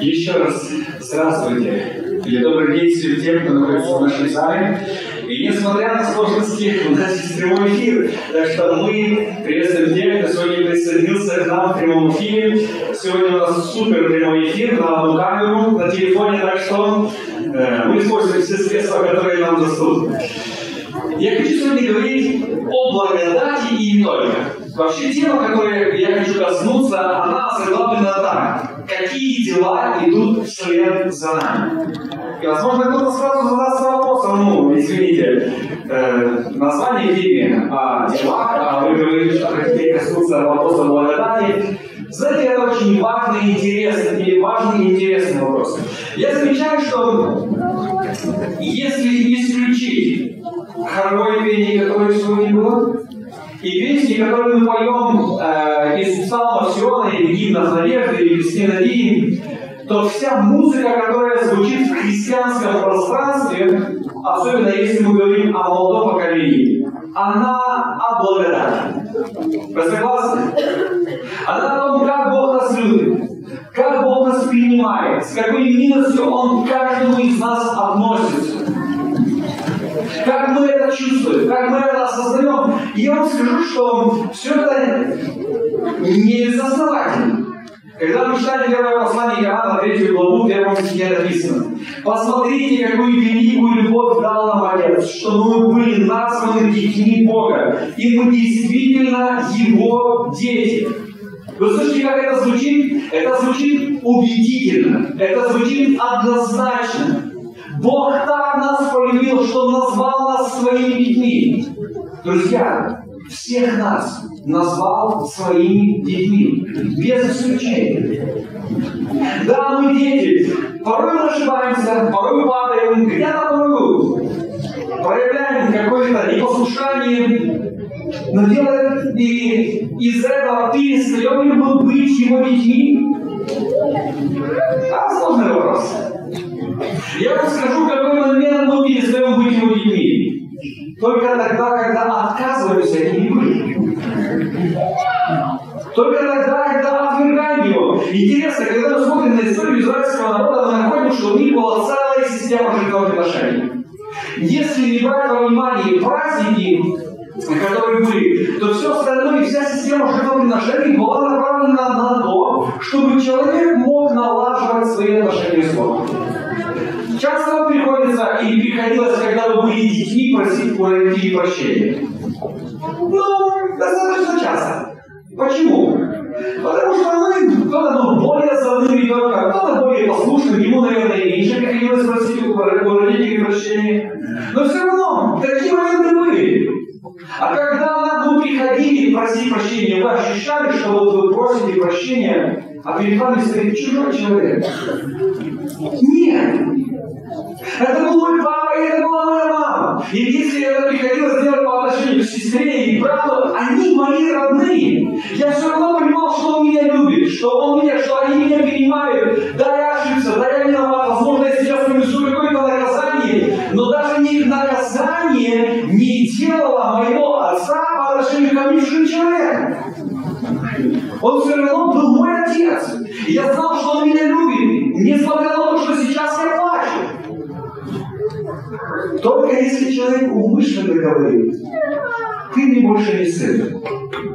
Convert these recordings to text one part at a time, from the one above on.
Еще раз здравствуйте. Или добрый день всем тем, кто находится в нашей зале. И несмотря на сложности, у нас есть прямой эфир. Так что мы приветствуем тех, кто сегодня присоединился к нам в прямом эфире. Сегодня у нас супер прямой эфир на одну камеру, на телефоне, так что э, мы используем все средства, которые нам доступны. Я хочу сегодня говорить о благодати и не только. Вообще тема, которой я хочу коснуться, она заглавлена так. Какие дела идут вслед за нами? И, возможно, кто-то сразу задаст вопросом, ну, извините, э, название фильма о делах, а вы говорите, что хотите коснуться вопроса благодати. Знаете, это очень важный и интересный, или важный и интересный вопрос. Я замечаю, что если исключить хоровое пение, которое сегодня было, и песни, которые мы поем э, из псалма Сиона или гимнов надежды или надеи, то вся музыка, которая звучит в христианском пространстве, особенно если мы говорим о молодом поколении, она о благодати. Вы согласны? Она о том, как Бог нас любит, как Бог нас принимает, с какой милостью Он к каждому из нас относится. Как мы это чувствуем, как мы это осознаем. И я вам скажу, что все это не безосновательно. Когда мы читали первое послание Иоанна, третью главу, в первом стихе написано «Посмотрите, какую великую любовь дал нам Отец, что мы были названы детьми Бога, и мы действительно Его дети». Вы слышите, как это звучит? Это звучит убедительно, это звучит однозначно. Бог так нас полюбил, что назвал нас своими детьми. Друзья, всех нас назвал своими детьми, без исключения. Да, мы дети, порой мы ошибаемся, порой падаем, где-то порой проявляем какое-то непослушание, но делает и из этого перестаем ли мы быть его детьми? Да, сложный вопрос. Я вам скажу, какой момент мы перестаем быть его детьми. Только тогда, когда отказываемся этим быть. Только тогда, когда отвергаем его. Интересно, когда мы смотрим на историю израильского народа, мы находим, что у них была целая система жертвоприношений. Если не брать во внимание праздники, которые были, то все остальное, вся система жертвоприношений была направлена на то, чтобы человек мог налаживать свои отношения с Богом. Часто вам приходится или приходилось, когда вы были детьми, просить у родителей прощения? Ну, достаточно часто. Почему? Потому что мы, кто-то был более заводным ребенком, кто-то более послушным, ему, наверное, меньше приходилось просить у родителей прощения. Но все равно, такие моменты были. А когда вы приходили просить прощения, вы ощущали, что вот вы просите прощения, а перед вами стоит чужой человек? Нет. Это был мой папа, и это была моя мама. И если это приходилось делать по отношению к сестре и брату, они мои родные. Я все равно понимал, что он меня любит, что он меня, что они меня принимают. Да, я ошибся, да, я виноват. Возможно, я сейчас понесу какое-то наказание, но даже не наказание не делало моего отца по отношению ко мне чужим человеком. Он все равно был мой отец. И я знал, что он меня любит, несмотря на то, что сейчас я плачу. Только если человек умышленно говорит, ты мне больше не сын,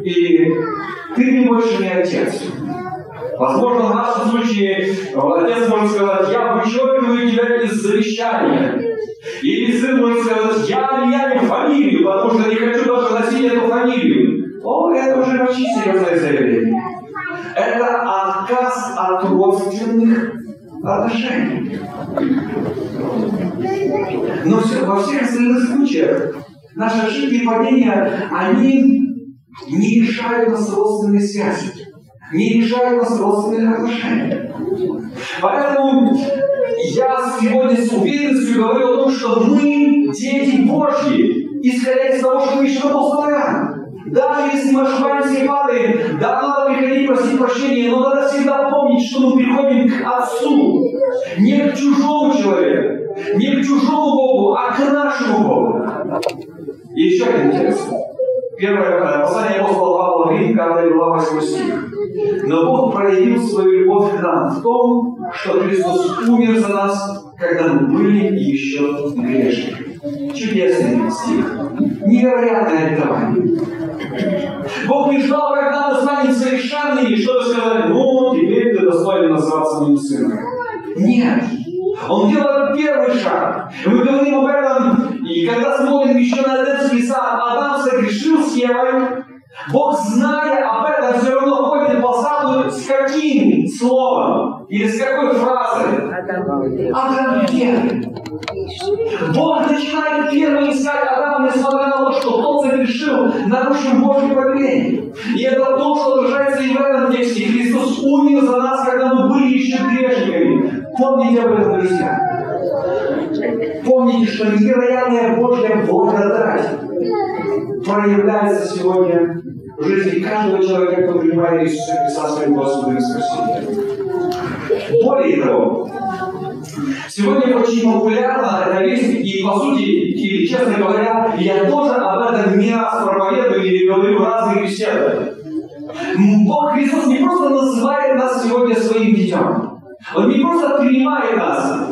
и ты мне больше не отец. Возможно, в нашем случае отец может сказать, я вычеркиваю тебя из завещания. Или сын может сказать, я меняю фамилию, потому что не хочу даже носить эту фамилию. О, это уже очень серьезное заявление. Это отказ от родственных отношений. Но все, во всех остальных случаях наши ошибки и падения, они не решают нас родственной связи, не решают нас родственных отношений. Поэтому я сегодня с уверенностью говорю о том, что мы дети Божьи, исходя из того, что пишет апостол Иоанн. Даже если мы ошибаемся и падаем, да, надо приходить просить прощения, но надо всегда помнить, что мы приходим к Отцу, не к чужому человеку, не к чужому Богу, а к нашему Богу. И еще один текст. Первое послание апостола Павла Рим, 5 глава 8 стих. Но Бог проявил свою любовь к нам в том, что Христос умер за нас, когда мы были еще грешниками. Чудесный стих. Невероятное обетование. Бог не ждал, когда мы станем совершенными, чтобы сказать, ну, теперь ты достоин называться моим сыном. Нет. Он делает первый шаг. Мы говорим об этом, и когда смотрим еще на Эдемский сад, Адам согрешил с Евой, Бог, зная об этом, все равно ходит по саду с каким словом? Или с какой фразой? Адам? Бог начинает первым искать Адама, несмотря на то, что тот совершил, нарушил Божье повеление. И это то, что отражается и в этом тексте. Христос умер за нас, когда мы были еще грешниками. Помните об этом, друзья. Помните, что невероятная Божья благодать проявляется сегодня в жизни каждого человека, кто принимает Иисуса Христа своим Господом и Спасителем. Более того, сегодня очень популярна эта вещь, и по сути, или честно говоря, я тоже об этом не раз проповедую или говорю в разных беседах. Бог Христос не просто называет нас сегодня своим детем. Он не просто принимает нас,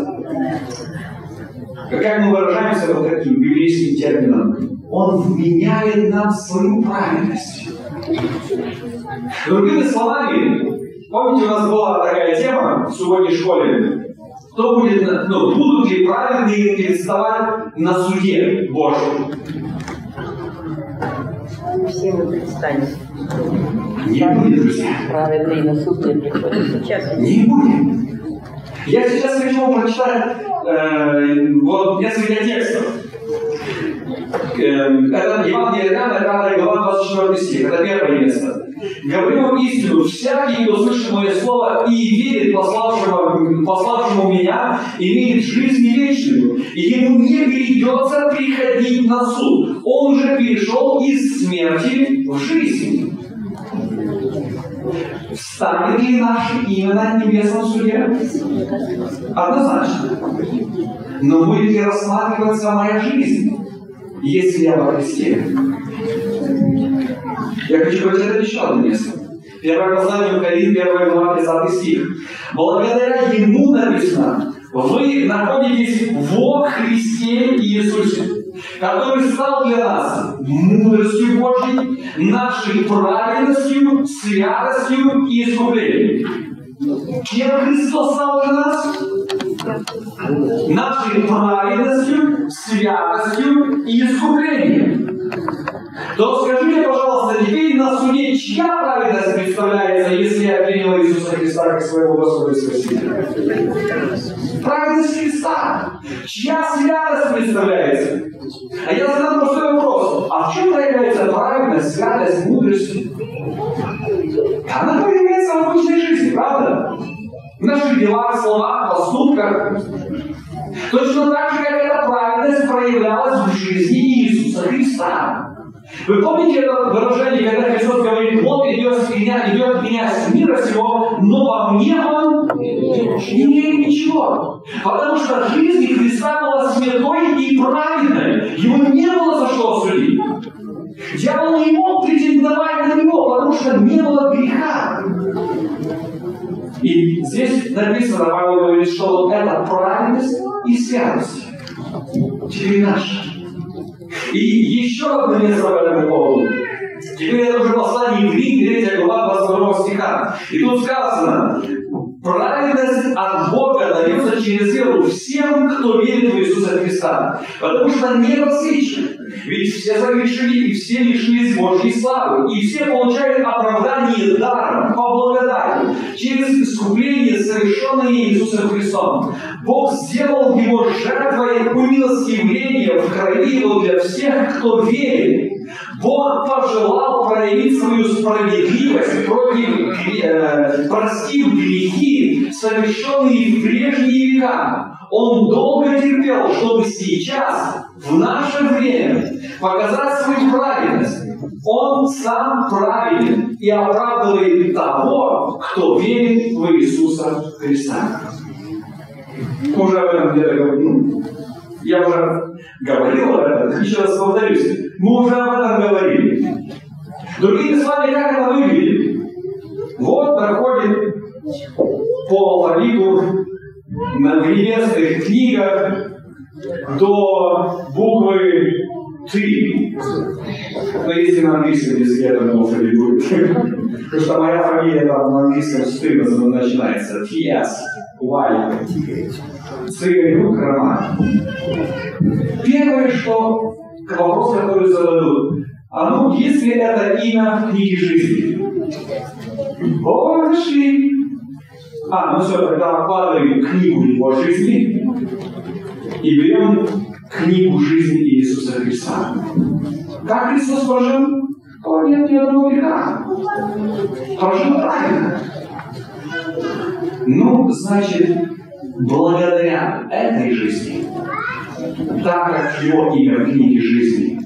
как мы выражаемся вот таким библейским термином, Он вменяет нам свою праведность. Другими словами, помните, у нас была такая тема в субботней школе, кто будет, ну, будут ли праведные представать на суде Божьем? Все мы предстанем. Не будет, друзья. Праведные на суд не приходят. Сейчас Не будет. Я сейчас хочу вам прочитать э, вот несколько текстов. Это Евангелие Иоанна, 5 глава, 24 стих. Это первое место. Говорю вам истину, всякий, кто слышит мое слово и верит пославшему, пославшему меня, имеет жизнь вечную, и ему не придется приходить на суд. Он уже перешел из смерти в жизнь. Встанет ли наше имя на небесном суде? Однозначно. Но будет ли рассматриваться моя жизнь, если я во Христе? Я хочу прочитать еще одно место. Первое послание Корин, 1 глава, 30 стих. Благодаря Ему написано, вы находитесь во Христе Иисусе, который стал для нас мудростью Божьей, нашей праведностью, святостью и искуплением. Кем Христос стал для нас? Нашей праведностью, святостью и искуплением. То скажите, пожалуйста, теперь на суде чья праведность представляется, если я принял Иисуса Христа как своего Господа и Спасителя? Праведность Христа. Чья святость представляется? А я задам простой вопрос. А в чем проявляется праведность, святость, мудрость? Она проявляется в обычной жизни, правда? В наших делах, словах, поступках. Точно так же, как эта праведность проявлялась в жизни Иисуса Христа. Вы помните это выражение, когда Христос говорит, вот идет с меня, идет меня с мира сего, но во мне он не имеет ничего. Потому что жизнь Христа была святой и праведной. Ему не было за что судить. Дьявол не мог претендовать на него, потому что не было греха. И здесь написано, Павел говорит, что вот это праведность и святость. Теперь наша. И еще одно место по этому поводу. Теперь это уже послание Евреи, 3 глава, 22 стиха. И тут сказано, через веру всем, кто верит в Иисуса Христа. Потому что не различно. Ведь все согрешили и все лишились Божьей славы. И все получают оправдание даром, по благодати, через искупление, совершенное Иисусом Христом. Бог сделал его жертвой умилостивления в крови его для всех, кто верит. Бог пожелал проявить свою справедливость против, э, простив грехи, совершенные в прежние века. Он долго терпел, чтобы сейчас, в наше время, показать свою праведность. Он сам праведен и оправдывает того, кто верит в Иисуса Христа. Уже об этом где-то говорим. Я уже говорил об этом, еще раз повторюсь. Мы уже об этом говорили. Другими словами, как это выглядит? Вот проходит по алфавиту на древесных книгах до буквы «ты». Но если на английском языке, я думаю, алфавит будет. Потому что моя фамилия там на английском с «ты» начинается. T-S, Y. Цыганюк Роман. Первое, что вопрос, который зададут, а ну, если это имя в книге жизни? О. А, ну все, тогда откладываем книгу его жизни и берем книгу жизни Иисуса Христа. Как Христос прожил? О, нет ни одного греха. Прожил правильно. Ну, значит, благодаря этой жизни, так как его имя в книге жизни,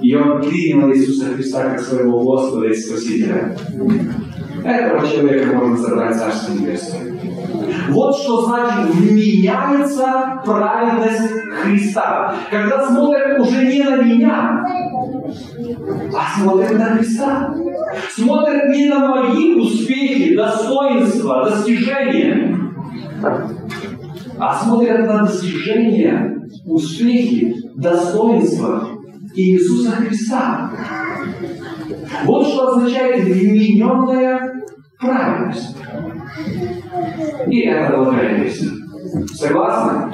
и он принял Иисуса Христа как своего Господа и Спасителя, этого человека можно забрать Царство Небесное. Вот что значит меняется праведность Христа. Когда смотрят уже не на меня, а смотрят на Христа. Смотрят не на мои успехи, достоинства, достижения, а смотрят на достижения, успехи, достоинства Иисуса Христа. Вот что означает вмененная праведность. И это благая. Согласны?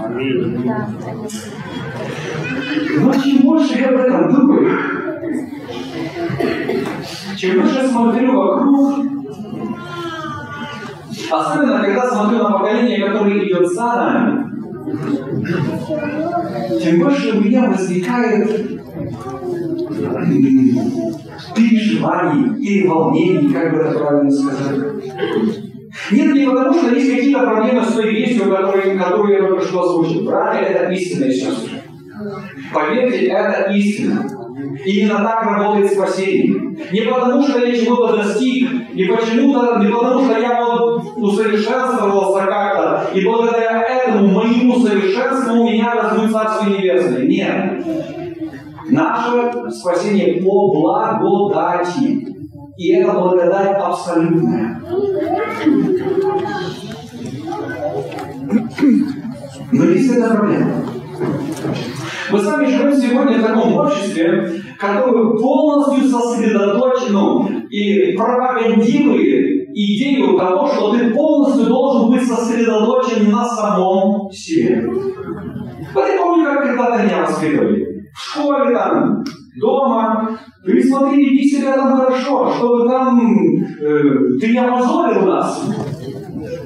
Но чем больше я об этом думаю, чем больше смотрю вокруг, особенно когда смотрю на поколение, которое идет за нами, тем больше у меня возникает переживаний или волнений, как бы это правильно сказать. Нет, не потому, что есть какие-то проблемы с той вестью, которую, которую я только что озвучил. Братья, это истинная сестры. Поверьте, это истина. Именно так работает спасение. Не потому, что я чего-то достиг, не почему-то, не потому, что я вот усовершенствовался как-то, и благодаря этому моему совершенству у меня растут Царство Небесное. Нет. Наше спасение по благодати. И это благодать абсолютная. Но есть эта проблема. Мы с вами живем сегодня в таком обществе, которое полностью сосредоточено и пропагандирует идею того, что ты полностью должен быть сосредоточен на самом себе. Вот я помню, как когда-то меня воспитывали. В школе там, дома. Ты смотри, веди себя там хорошо, чтобы там э, ты не опозорил нас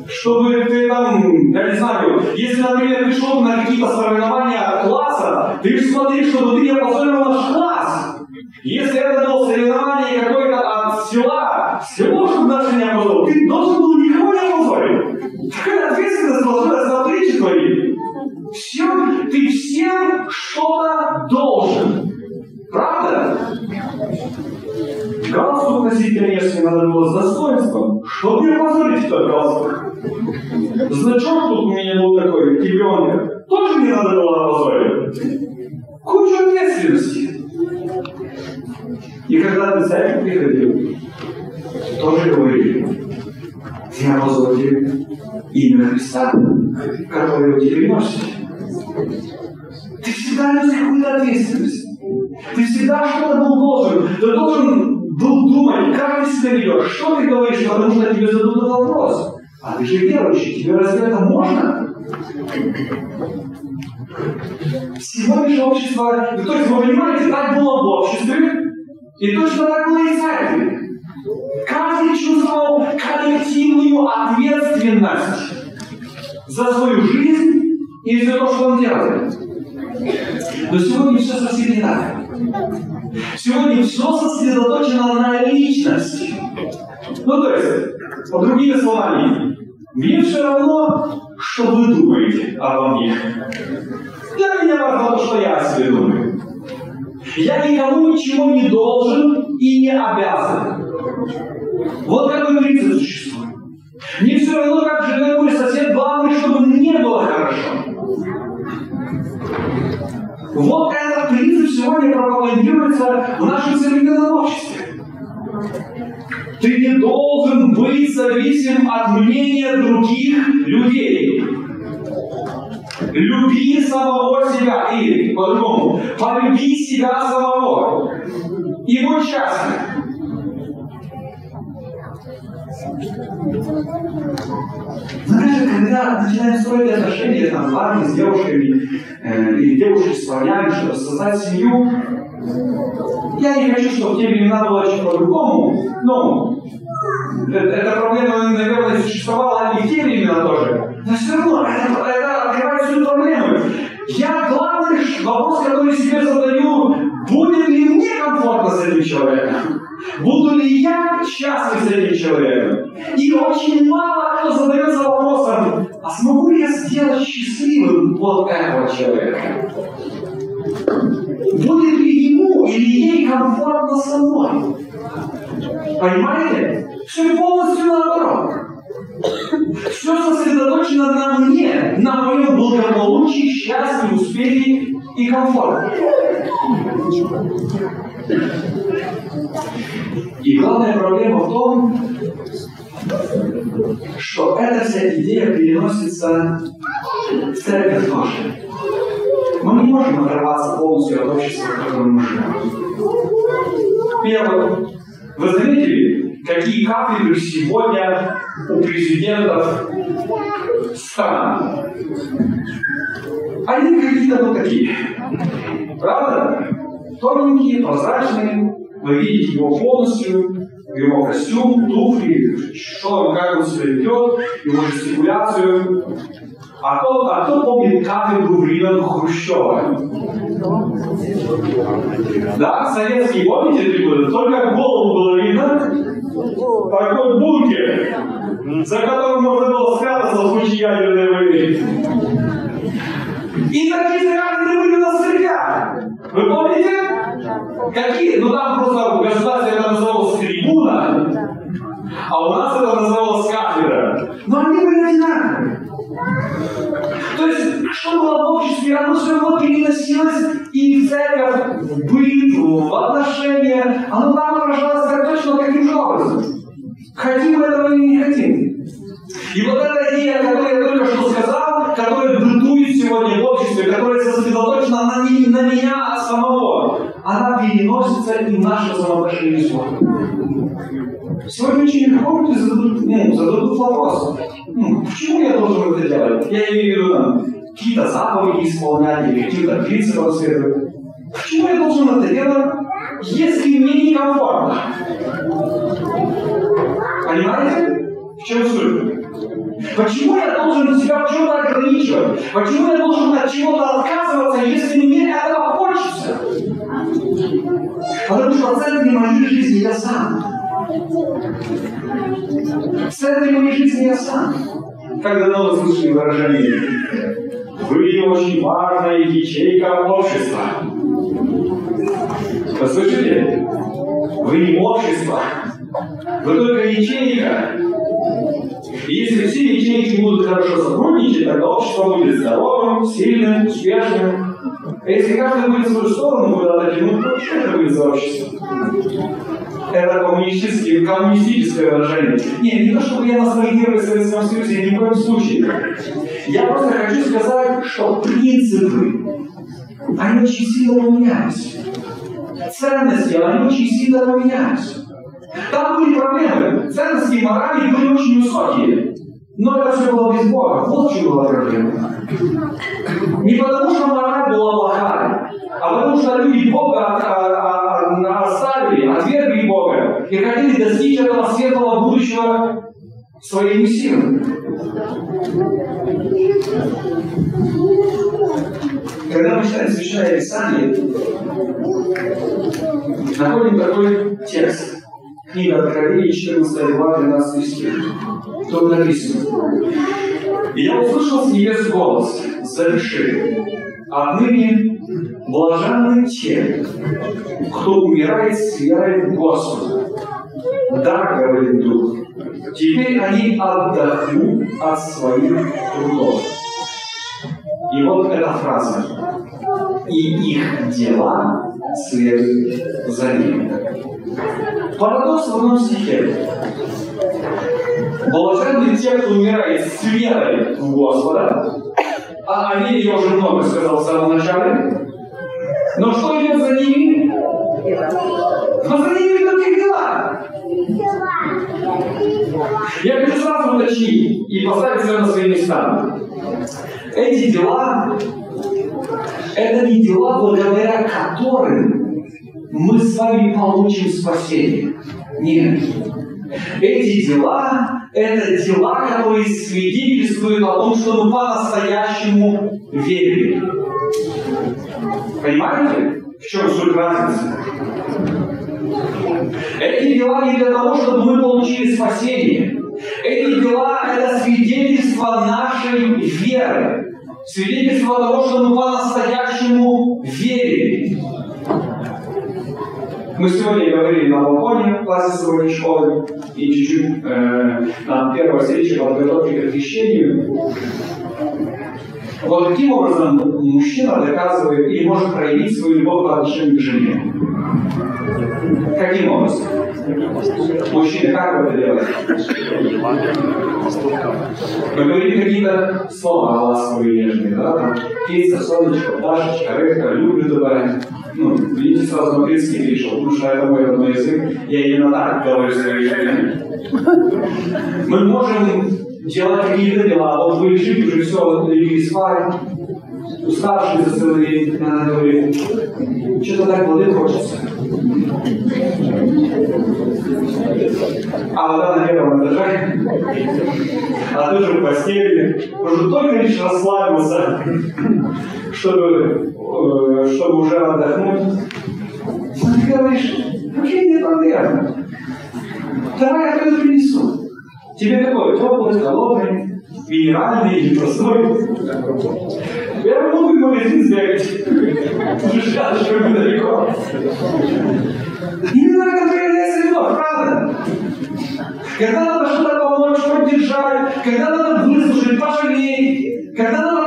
чтобы ты там, я не знаю, если, например, пришел на какие-то соревнования класса, ты смотри, чтобы ты не опозорил наш класс. Если это было соревнование какое-то от села, село, чтобы наше не опозорил, ты должен был никого не опозорить. Такая ответственность должна на плечи твои. Все, ты всем что-то должен. Правда? Галстук носить, конечно, надо было с достоинством. Чтобы не опозорить этот галстук. Значок тут у меня был такой, тигренок. Тоже не надо было опозорить. Куча ответственности. И когда ты за приходил, тоже говорили, ты опозорил имя Христа, которое тебе носишь. Ты всегда нес какую-то ответственность. Ты всегда что-то был должен. Ты должен был думать, как ты себя ведешь, что ты говоришь, потому что тебе зададут вопрос. А ты же верующий, тебе разве это можно? Сегодняшнее общество, то есть вы понимаете, так было в обществе, и точно так было и в церкви. Каждый чувствовал коллективную ответственность за свою жизнь и за то, что он делает. Но сегодня все совсем не так. Сегодня все сосредоточено на личности. Ну, то есть, по другими словами, мне все равно, что вы думаете обо мне. Для меня важно то, что я о себе думаю. Я никому ничего не должен и не обязан. Вот какой принцип существует. Мне все равно, как живет мой сосед, главное, чтобы мне было хорошо. Вот этот принцип сегодня пропагандируется в нашем современном обществе. Ты не должен быть зависим от мнения других людей. Люби самого себя. Или, по-другому, полюби себя самого. И будь счастлив. Знаешь, когда начинаем строить отношения там, с парнями, с девушками, э, или девушки с парнями, чтобы создать семью, я не хочу, чтобы в те времена было чуть по-другому, но эта проблема, наверное, существовала и в те времена тоже. Но все равно это, это открывает всю проблему. Я главный вопрос, который себе задаю, будет ли мне комфортно с этим человеком? Буду ли я счастлив с этим человеком? И очень мало кто задается вопросом, а смогу ли я сделать счастливым вот этого человека? Будет ли ему или ей комфортно со мной? Понимаете? Все полностью наоборот. Все сосредоточено на мне, на моем благополучии, счастье, успехе и комфорте. И главная проблема в том, что эта вся идея переносится в церковь тоже. Мы не можем оторваться полностью от общества, в котором мы живем. Первое. Вы заметили, какие кафедры сегодня у президентов стран? Они какие-то вот такие. Правда? Тоненькие, прозрачные. Вы видите его полностью, его костюм, туфли, что он, как он себя ведет, его жестикуляцию. А кто, а кто помнит кафедру времен Хрущева? Да, советские, помните трибуны? Только голову было видно. Такой бункер, за которым можно было спрятаться в случае ядерной войны. И такие кафедры были в церквях. Вы помните? Какие? Ну там просто в государстве это называлось трибуна, а у нас это называлось кафедра. Но они были одинаковые. То есть, что было в обществе, оно все равно переносилось и в церковь, в быт, в отношения. Оно там отражалось как точно таким же образом. Хотим мы этого или не хотим. И вот эта идея, которую я только что сказал, которая бытует сегодня в обществе, которая сосредоточена на, не, на меня самого, она переносится и в наше взаимоотношение с Богом. Сегодня очень легко люди зададут, ну, зададут вопрос, ну, почему я должен это делать? Я имею в виду там, какие-то заповеди исполнять или какие-то принципы следовать. Почему я должен это делать, если мне некомфортно? Понимаете? В чем суть? Почему я должен себя в чем-то ограничивать? Почему я должен от чего-то отказываться, если мне этого хочется? Потому что в центре моей жизни я сам. В центре моей жизни я сам. Как давно вы слышали выражение? Вы очень важная ячейка общества. Вы слышите? Вы не общество. Вы только ячейка. Если все ячейки будут хорошо сотрудничать, тогда общество будет здоровым, сильным, успешным. А если каждый будет в свою сторону куда-то тянуть, то что это будет за общество? Это коммунистическое, коммунистическое выражение. Не, не то, чтобы я ностальгирую в Советском Союзе, ни в коем случае. Я просто хочу сказать, что принципы, они очень сильно поменялись. Ценности, они очень сильно поменялись. Там были проблемы. Ценности и морали были очень высокие. Но это все было без Бога. Вот в чем была проблема. Не потому, что мораль была плохая, а потому, что люди Бога оставили, отвергли Бога и хотели достичь этого светлого будущего своими силами. Когда мы читаем Священное Писание, находим такой текст. Книга Откровения, 14 глава, 12 стих. Тут написано. И я услышал с небес голос, заверши. Отныне блаженны те, кто умирает с верой в Господа. Да, говорит Дух, теперь они отдохнут от своих трудов. И вот эта фраза. И их дела следуют за ними. Парадокс в одном стихе. Блаженны те, кто умирает с верой в Господа. А о вере я уже много сказал в самом начале. Но что идет за ними? Но за ними идут их дела. Я хочу сразу уточнить и поставить все на свои места. Эти дела – это не дела, благодаря которым мы с вами получим спасение. Нет. Эти дела – это дела, которые свидетельствуют о том, что мы по-настоящему верим. Понимаете, в чем суть разницы? Эти дела не для того, чтобы мы получили спасение. Эти дела – это свидетельство нашей веры. Свидетельство того, что мы по-настоящему верим. Мы сегодня говорили на балконе в классе сегодня школы и чуть-чуть э, на первой встрече подготовки к крещению. Вот каким образом мужчина доказывает или может проявить свою любовь по отношению к жене? Каким образом? Мужчины, как вы это делаете? Вы говорите какие-то слова ласковые, нежные, да? Там, Кейса, солнечко, Дашечка, Рыбка, люблю добавить. Ну, видите, сразу на английский перешел, потому что это мой родной язык. Я именно так говорю своей жене. Мы можем делать какие-то дела. Вот вы лежите уже все, вот легли спать, уставшие за целый день, она говорит, что-то так воды хочется. А вода на первом этаже, а ты же в постели, уже только лишь расслабился, чтобы, э, чтобы уже отдохнуть. Ты говоришь, вообще не проблема. Давай я это принесу. Тебе какой? Теплый, холодный, минеральный или простой? Я могу магазин сбегать. Уже рядышком недалеко. Именно это проявляется любовь, правда? Когда надо что-то помочь, поддержать, когда надо выслушать, пожалеть, когда надо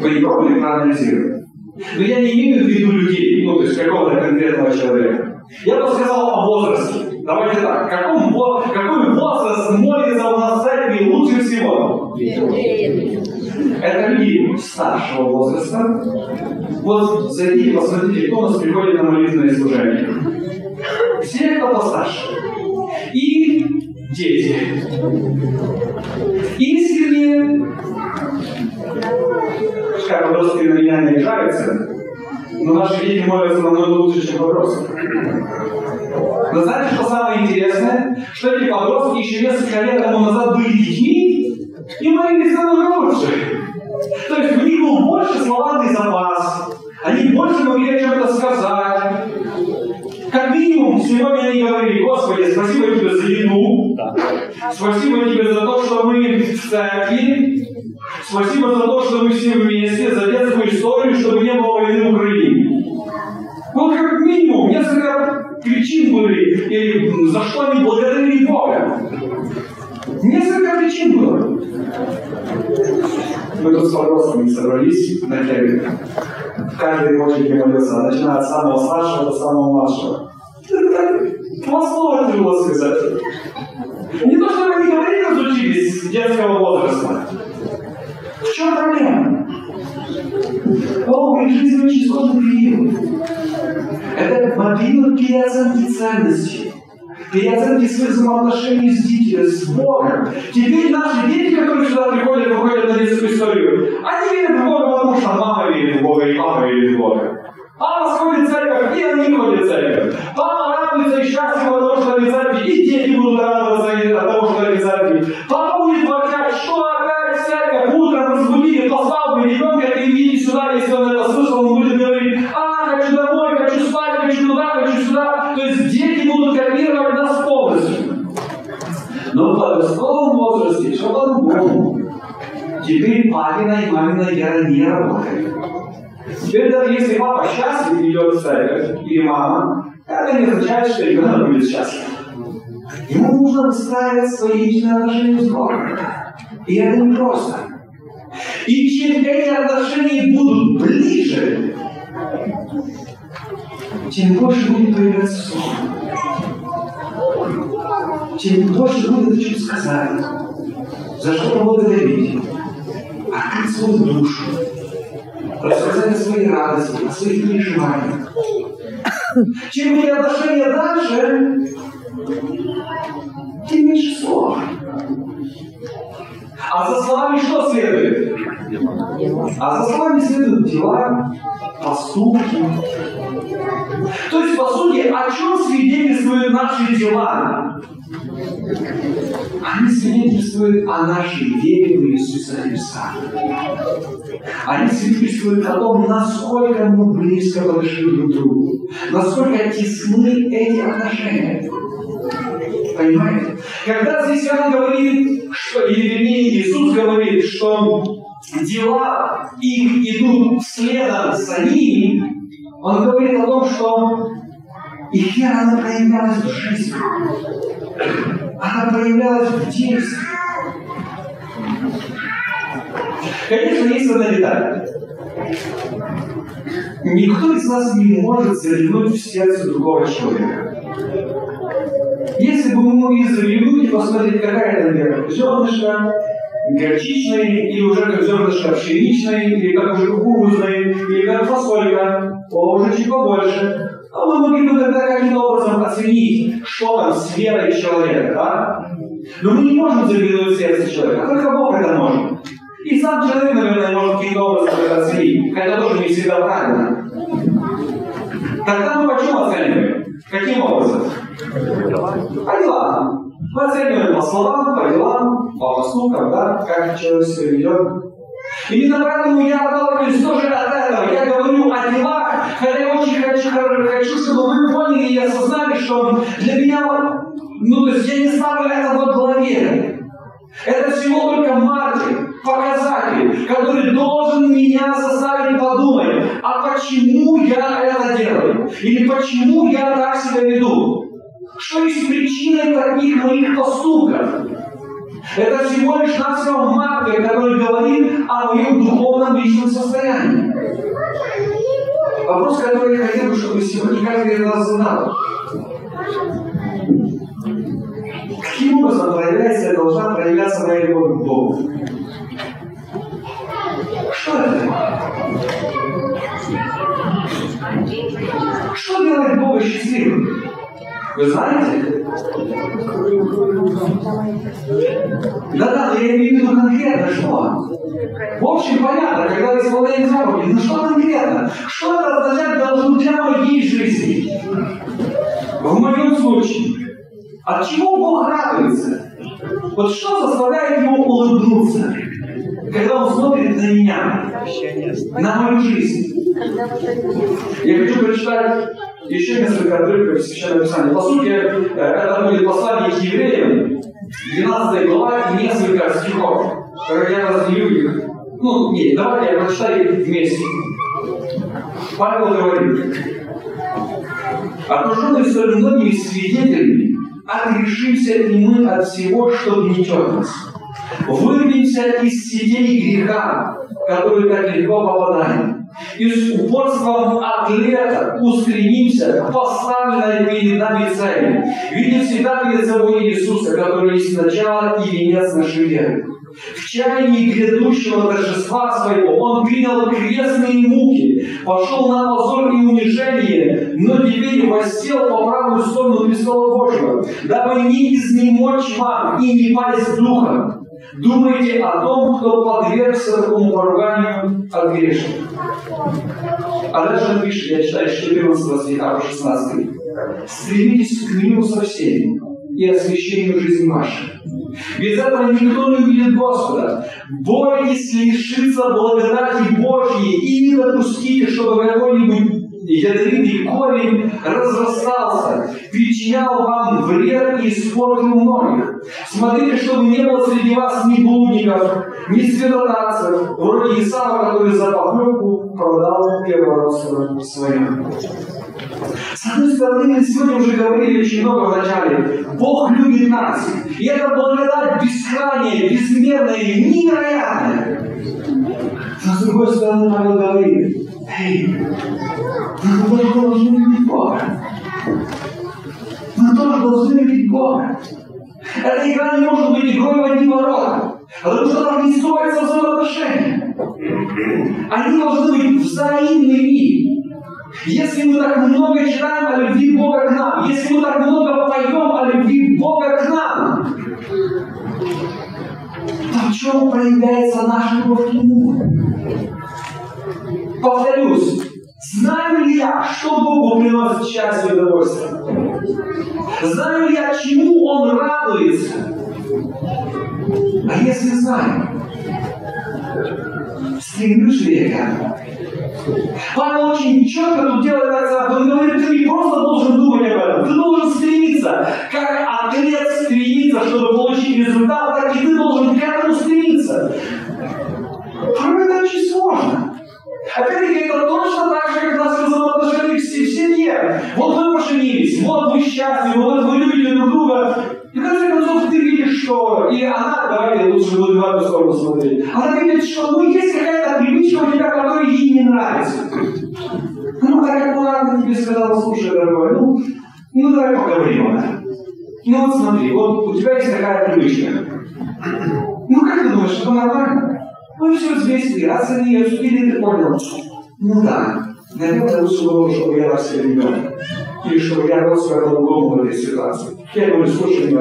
Пробовали проанализировать? Но я не имею в виду людей, ну, то есть какого-то конкретного человека. Я бы сказал о возрасте. Давайте так. Каком, какой возраст молится у нас в церкви лучше всего? Это люди старшего возраста. Вот зайдите, посмотрите, кто у нас приходит на молитвенное служение. Все, кто постарше. И дети. Искренне, как подростки на меня не обижаются, но наши дети молятся намного лучше, чем подростки. Но знаете, что самое интересное? Что эти подростки еще несколько лет тому назад были детьми и молились намного лучше. То есть у них был больше словарный запас, они больше могли о чем-то сказать. Как минимум, сегодня они говорили, Господи, спасибо тебе за еду, спасибо тебе за то, что мы в церкви, спасибо за то, что мы все вместе, за детскую историю, чтобы не было войны в Украине. Вот как минимум несколько причин были, или за что они благодарили Бога. Несколько причин было. Мы тут с подростками собрались на келье. Каждый хочет не молиться, начиная от самого старшего до самого младшего. Два слова тяжело сказать. Не то, что они говорить разучились с детского возраста. В чем проблема? О, их жизнь очень сложный период. Это период переоценки ценностей, переоценки своих взаимоотношений с детьми, с Богом. Теперь наши дети, которые сюда приходят, выходят на детскую историю, они верят в Бога, потому что мама верит в Бога и папа верит в Бога. Мама сходит в церковь, и они ходят в церковь. Папа радуется и счастлив от того, что они в церкви, и дети будут радоваться от того, что они в церкви. Папа будет ворчать, позвал бы ребенка, ты иди сюда, если он это слышал, он будет говорить, а, хочу домой, хочу спать, хочу туда, хочу сюда. То есть дети будут копировать нас полностью. Но в подростковом возрасте все по-другому. Теперь папина и мамина вера не работает. Теперь даже если папа счастлив идет в церковь, или мама, это не означает, что ребенок будет счастлив. Ему нужно выстраивать свои личные отношения с Богом. И это не просто. И чем эти отношения будут ближе, тем больше будет появляться сон. Тем больше будет о чем сказать, за что поблагодарить, открыть свою душу, рассказать о своей радости, о своих переживаниях. Чем эти отношения дальше, тем меньше слов. А за словами что следует? А за словами следуют дела, поступки. То есть, по сути, о чем свидетельствуют наши дела? Они свидетельствуют о нашей вере в Иисуса Христа. Они свидетельствуют о том, насколько мы близко подошли друг к другу, насколько тесны эти отношения. Понимаете? Когда здесь Иоанн говорит, что, или вернее Иисус говорит, что дела их идут следом за ним, он говорит о том, что их вера, она проявлялась в жизни. Она проявлялась в действии. Конечно, есть одна деталь. Никто из нас не может заглянуть в сердце другого человека. Если бы мы могли заглянуть и посмотреть, какая это вера, зернышко, горчичной, или уже как зернышко пшеничной, или как уже кукурузной, или как фасолька, о, уже чуть побольше, а мы могли бы тогда каким-то образом оценить, что там с верой человека, да? Но мы не можем заглянуть в сердце человека, только Бог это может. И сам человек, наверное, может каким-то образом это оценить, хотя тоже не всегда правильно. Тогда мы почему оцениваем? Каким образом? По делам. Мы оцениваем по словам, по делам, по поступкам, да, как человек себя ведет. Именно поэтому я отталкиваюсь тоже от этого. Я говорю о делах, хотя я очень хочу, хочу, чтобы вы поняли и осознали, что для меня, ну, то есть я не ставлю это во главе. Это всего только маркер, показатель, который должен меня заставить подумать, а почему я это делаю? Или почему я так себя веду? Что есть причиной таких моих поступков? Это всего лишь навсего маркер, который говорит о моем духовном личном состоянии. Вопрос, который я хотел бы, чтобы сегодня каждый из нас задал. Каким образом проявляется, должна проявляться моя любовь к Богу? Что это? Что делает Бога счастливым? Вы знаете? Да-да, я имею в виду конкретно что. В общем, понятно, когда исполняем заповеди, но что конкретно? Что это означает должно для моей жизни? В моем случае. От чего Бог радуется? Вот что заставляет его улыбнуться, когда он смотрит на меня, на мою жизнь? Я хочу прочитать еще несколько отрывков из Священного Писания. По сути, это будет послание к евреям, 12 глава и несколько стихов, которые я разделю их. Ну, нет, давайте я прочитаю их вместе. Павел говорит, окруженный столь многими свидетелями, отрешимся и мы от всего, что гнетет нас. Вырвемся из сетей греха, которые так легко попадаем и с упорством атлета устремимся к поставленной перед нами цели, видя всегда перед собой Иисуса, который есть начало и венец нашей веры. В чаянии грядущего торжества своего он принял крестные муки, пошел на позор и унижение, но теперь воссел по правую сторону престола Божьего, дабы не изнемочь вам и не пасть духом. Думайте о том, кто подвергся такому поруганию от грешных. А дальше пишет, я читаю 14 стиха по 16. Стремитесь к миру со всеми и освящению жизни вашей. Без этого никто не увидит Господа. Бойтесь лишиться благодати Божьей и не допустите, чтобы какой-нибудь ядовитый корень разрастался, причинял вам вред и испортил многих. Смотрите, чтобы не было среди вас ни блудников, ни святотатцев, вроде Исава, который за похлебку продал первородство своим. С одной стороны, мы сегодня уже говорили очень много в начале. Бог любит нас. И это благодать бескрайняя, безмерная, невероятная. Но с другой стороны, Павел говорит, эй, мы тоже должны любить Бога. Мы тоже должны любить Бога. Эта игра не может быть игрой в одни ворота. Потому что там не строятся взаимоотношения. Они должны быть взаимными. Если мы так много читаем о любви Бога к нам, если мы так много поем о любви Бога к нам, то в чем проявляется наша любовь к Нему? Повторюсь, знаю ли я, что Богу приносит счастье и удовольствие? Знаю ли я, чему Он радуется? А если знаю, стремлюсь ли я к этому? Павел очень четко тут делает акцент. Он говорит, ты не просто должен думать об этом, ты должен стремиться. Как атлет стремится, чтобы получить результат, так и ты должен к этому стремиться. Порой это очень сложно. Опять-таки, это точно так же, как нас взаимоотношения в семье. Вот вы поженились, вот вы счастливы, вот вы любите друг друга. И в конце концов ты видишь, что и она, давайте лучше будем в одну сторону смотреть, она видит, что ну, есть какая-то привычка у тебя, которая ей не нравится. Ну, так аккуратно тебе сказала, слушай, дорогой, ну, ну давай поговорим об этом. Ну вот смотри, вот у тебя есть такая привычка. Ну как ты думаешь, это нормально? Мы все взвесили, оценили, обсудили, ты понял. Ну да, наверное, лучше было, чтобы я так себя не вел. Или чтобы я себя по-другому в этой ситуации. Я говорю, слушай, ну,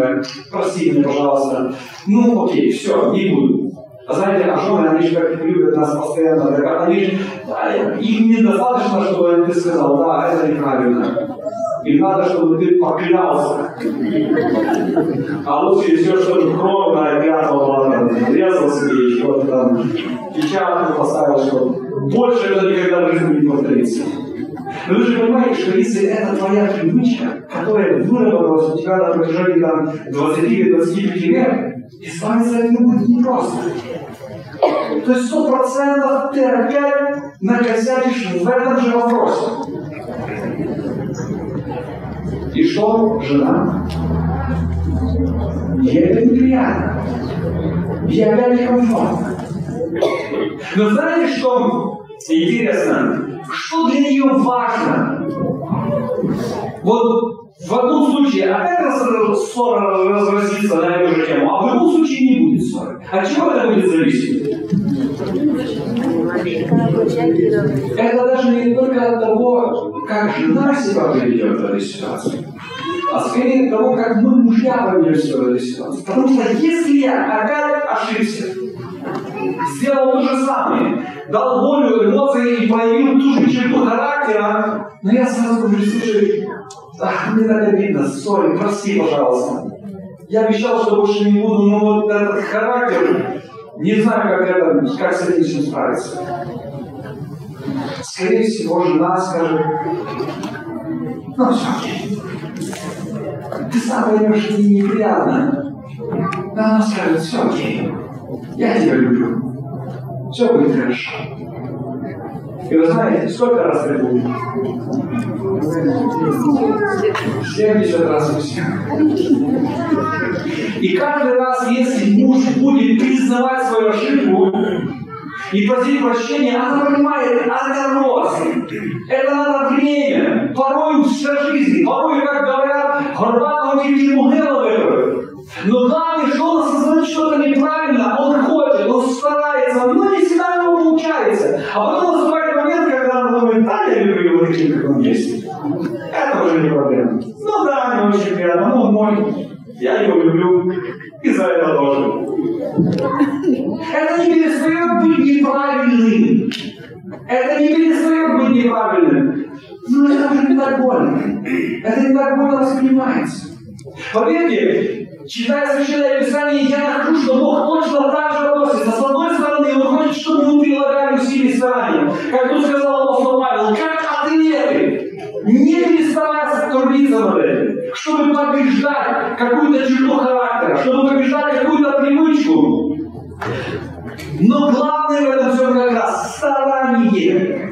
прости меня, пожалуйста. Ну, окей, все, не буду. А знаете, а жены, они же как любят нас постоянно, так, они же, да, им недостаточно, чтобы ты сказал, да, это неправильно. Им надо, чтобы ты поклялся. А лучше еще что-то кровное, пятого, резал себе, еще там, печатку поставил, что больше это никогда в жизни не повторится. Но вы же понимаете, что если это твоя привычка, которая выработалась у тебя на протяжении там, 20-25 лет, избавиться от нее будет непросто. То есть сто процентов ты опять накосячишь в этом же вопросе. И что, жена? Ей это неприятно. Ей опять некомфортно. Но знаете, что интересно? Что для нее важно? Вот в одном случае опять раз ссора разразится на эту же тему, а в другом случае не будет ссоры. От чего это будет зависеть? Это даже не только от того, как жена себя поведет в этой ситуации, а скорее того, как мы, мужья, поведем себя в этой ситуации. Потому что если я опять ошибся, сделал то же самое, дал волю эмоции и проявил ту же черту характера, но я сразу говорю, слушай, ах, мне так обидно, сори, прости, пожалуйста. Я обещал, что больше не буду, но вот этот характер, не знаю, как, это, как с этим справиться. Скорее всего, жена скажет, ну все. Ты сам поймешь, что мне неприятно. Но она скажет, все окей. Я тебя люблю. Все будет хорошо. И вы знаете, сколько раз это будет? 70 раз и все. И каждый раз, если муж будет признавать свою ошибку и просить прощения, она понимает, рост. Это надо время, порой вся жизнь, порой, как говорят, тільки могила вибрали. Но главное, что он осознает что-то неправильно, он хочет, он старается, но не всегда у него получается. А потом наступает момент, когда он думает, да, я люблю его таким. Это уже не проблема. Ну да, мне очень приятно, он мой, я его люблю, и за это тоже. Это не перестает быть неправильным. Это не перестает быть неправильным. Но это не так больно. Это не так больно воспринимается. Поверьте, читая Священное Писание, я нахожу, что Бог точно так же относится. С одной стороны, Он хочет, чтобы мы прилагали усилия старания. Как тут сказал апостол Павел, как ответы, не переставая трудиться над этим, чтобы побеждать какую-то черту характера, чтобы побеждать какую-то привычку. Но главное в этом все как раз старание.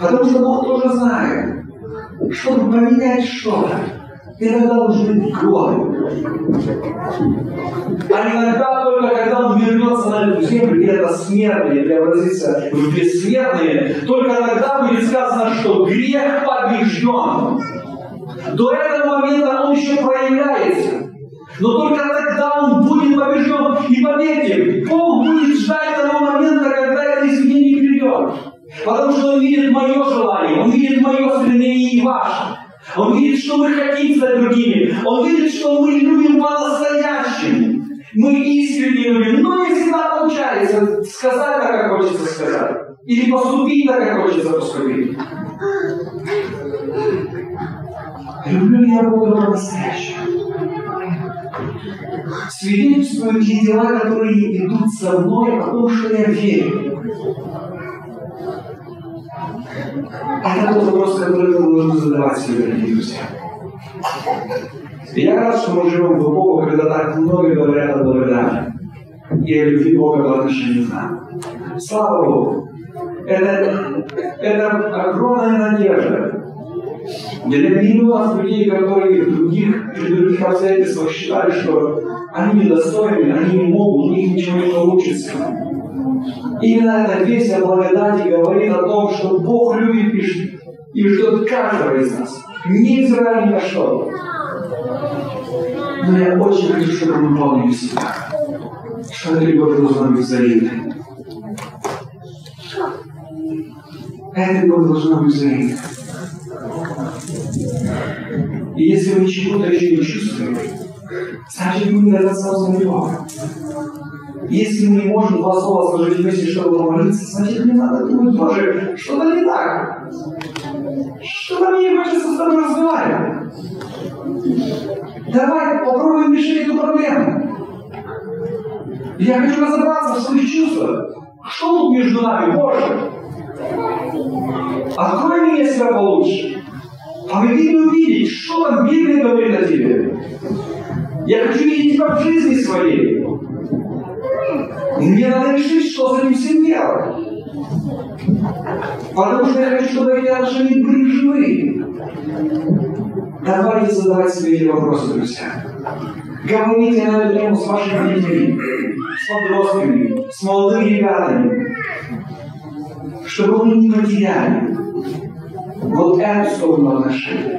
Потому что Бог тоже знает, чтобы поменять что-то, иногда быть годы. А иногда только когда он вернется на эту землю, и это смертные преобразится в бессмертные, только тогда будет сказано, что грех побежден. До этого момента он еще проявляется. Но только тогда он будет побежден. И поверьте, Бог будет ждать того момента, когда это изменение придет. Потому что Он видит мое желание, Он видит мое стремление и ваше. Он видит, что мы хотим стать другими. Он видит, что мы любим по-настоящему. Мы искренне любим, но не всегда получается сказать так, как хочется сказать. Или поступить так, как хочется поступить. Люблю ли я Бога по-настоящему? Свидетельствуют ли дела, которые идут со мной о том, что я верю? Это тот вопрос, который мы должны задавать себе, дорогие друзья. Я рад, что мы живем в эпоху, когда так много говорят о благодати и о любви Бога по отношению к нам. Слава Богу! Это, это огромная надежда для миллионов людей, которые в других, при других обстоятельствах считали, что они недостойны, они не могут, у них ничего не получится. Именно эта о благодати говорит о том, что Бог любит и ждет каждого из нас, невзирая ни на что. Но я очень хочу, чтобы мы помнили себя, что эта любовь должна быть взаимной. Эта любовь должна быть взаимной. И если мы чего-то еще не чувствуем, значит мы недостаточно любовь. Если мы не можем два слова сложить вместе, чтобы помолиться, значит не надо думать, Боже, что-то не так. Что-то мне не хочется с тобой разговаривать. Давай попробуем решить эту проблему. Я хочу разобраться в своих чувствах. Что тут между нами, Боже? Открой мне себя получше. Помоги мне увидеть, что там Библия говорит о тебе. Я хочу видеть тебя в жизни своей. Мне надо решить, что за ним всем делать. Потому что я хочу, чтобы эти отношения были живые. Давайте задавать себе эти вопросы, друзья. Говорите на эту тему с вашими детьми, с подростками, с молодыми ребятами, чтобы мы не потеряли вот эту сторону отношений.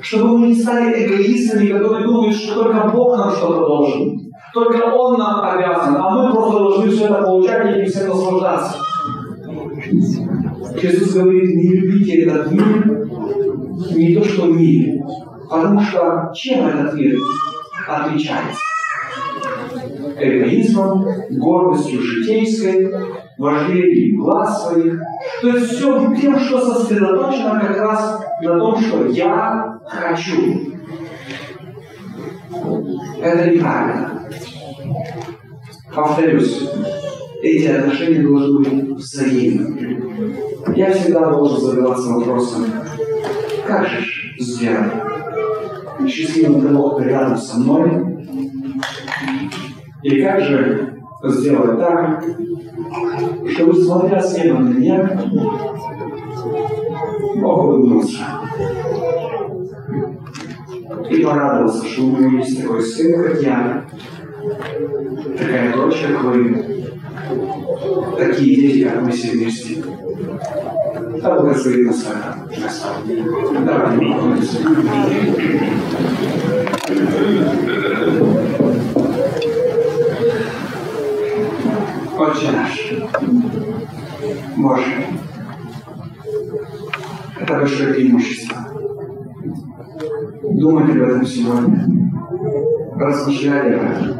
Чтобы мы не стали эгоистами, которые думают, что только Бог нам что-то должен. Только Он нам обязан, а мы просто должны все это получать и всем наслаждаться. Иисус говорит, не любите этот мир, не то, что в мире. Потому что чем этот мир отличается? Эгоизмом, гордостью житейской, вожделением глаз своих. То есть все тем, что сосредоточено как раз на том, что я хочу. Это неправильно. Повторюсь, эти отношения должны быть взаимными. Я всегда должен задаваться вопросом, как же сделать счастливым того, кто рядом со мной, и как же сделать так, чтобы, смотря с неба на меня, Бог улыбнулся и порадовался, что у него есть такой сын, как я, такая дочь, как вы, такие дети, как мы все вместе. Да благословит нас это. Давай, поклонимся. Отче наш, Боже, это большое преимущество. Думать об этом сегодня, размышлять об этом.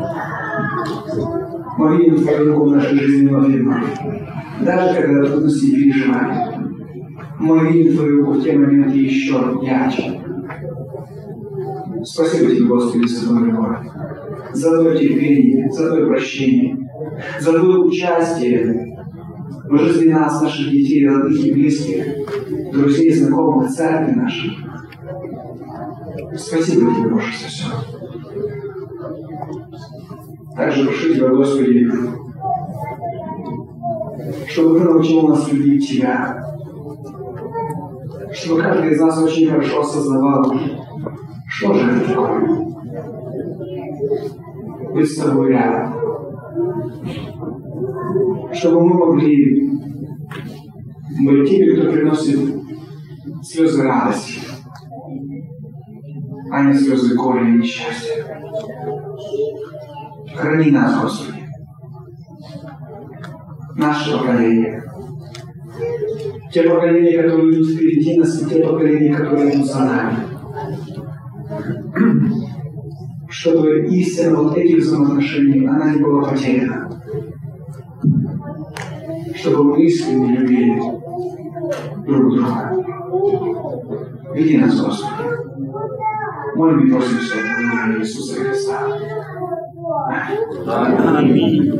Мы видим Твою руку в нашей жизни во фильмах, даже когда трудности и переживания. Мы видим Твою руку в те моменты еще ярче. Спасибо Тебе, Господи, за Твою любовь, за Твое терпение, за Твое прощение, за Твое участие в жизни нас, наших детей, родных и близких, друзей, знакомых, церкви наших. Спасибо тебе, Боже, за все. Также прошу Тебя, Господи, чтобы Ты научил нас любить Тебя, чтобы каждый из нас очень хорошо осознавал, что же это такое. Быть с тобой рядом. Чтобы мы могли быть теми, кто приносит слезы радости, а не слезы горя и несчастья. Храни нас, Господи. Наше поколение. Те поколения, которые идут впереди нас, и те поколения, которые идут за нами. Чтобы истина вот этих взаимоотношений, она не была потеряна. Чтобы мы искренне любили друг друга. Веди нас, Господи. Молим и просим все в имени Иисуса Христа. Аминь.